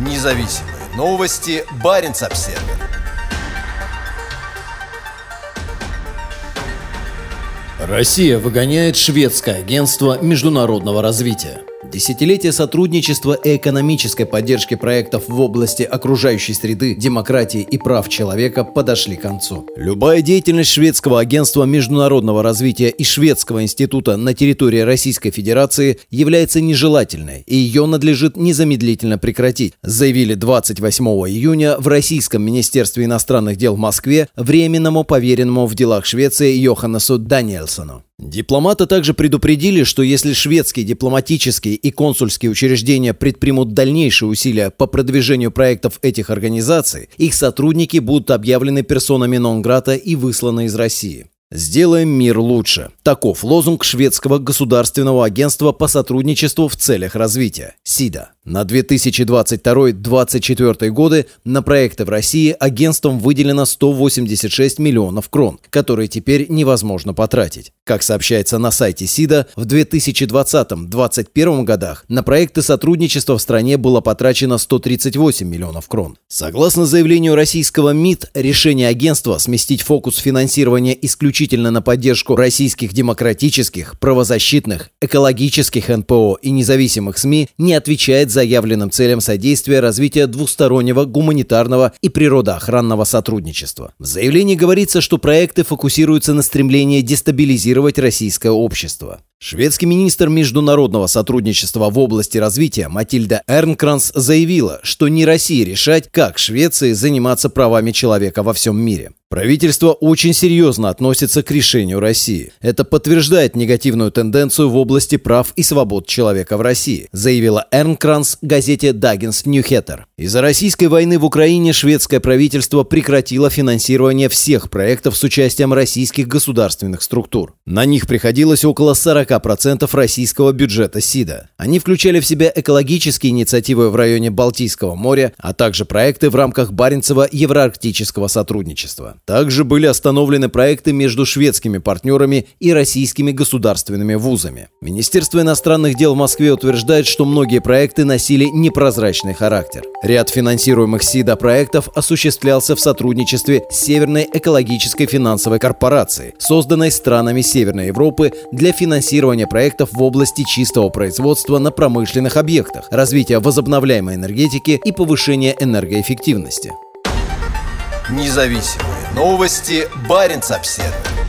Независимые новости. Барин обсерва Россия выгоняет шведское агентство международного развития. Десятилетия сотрудничества и экономической поддержки проектов в области окружающей среды, демократии и прав человека подошли к концу. Любая деятельность шведского агентства международного развития и шведского института на территории Российской Федерации является нежелательной, и ее надлежит незамедлительно прекратить, заявили 28 июня в Российском Министерстве иностранных дел в Москве временному поверенному в делах Швеции Йоханнесу Даниэлсону. Дипломаты также предупредили, что если шведские дипломатические и консульские учреждения предпримут дальнейшие усилия по продвижению проектов этих организаций, их сотрудники будут объявлены персонами нон-грата и высланы из России. «Сделаем мир лучше». Таков лозунг шведского государственного агентства по сотрудничеству в целях развития – СИДА. На 2022-2024 годы на проекты в России агентством выделено 186 миллионов крон, которые теперь невозможно потратить. Как сообщается на сайте СИДА, в 2020-2021 годах на проекты сотрудничества в стране было потрачено 138 миллионов крон. Согласно заявлению российского МИД, решение агентства сместить фокус финансирования исключительно на поддержку российских демократических, правозащитных, экологических НПО и независимых СМИ не отвечает заявленным целям содействия развития двустороннего гуманитарного и природоохранного сотрудничества. В заявлении говорится, что проекты фокусируются на стремлении дестабилизировать российское общество. Шведский министр международного сотрудничества в области развития Матильда Эрнкранс заявила, что не России решать, как Швеции заниматься правами человека во всем мире. Правительство очень серьезно относится к решению России. Это подтверждает негативную тенденцию в области прав и свобод человека в России, заявила Эрнкранс газете Даггинс Ньюхеттер. Из-за российской войны в Украине шведское правительство прекратило финансирование всех проектов с участием российских государственных структур. На них приходилось около 40% российского бюджета СИДа. Они включали в себя экологические инициативы в районе Балтийского моря, а также проекты в рамках Баренцева евроарктического сотрудничества. Также были остановлены проекты между шведскими партнерами и российскими государственными вузами. Министерство иностранных дел в Москве утверждает, что многие проекты носили непрозрачный характер. Ряд финансируемых СИДа проектов осуществлялся в сотрудничестве с Северной экологической финансовой корпорацией, созданной странами Северной Европы для финансирования проектов в области чистого производства на промышленных объектах, развития возобновляемой энергетики и повышения энергоэффективности. Независимые новости. Барин обседный.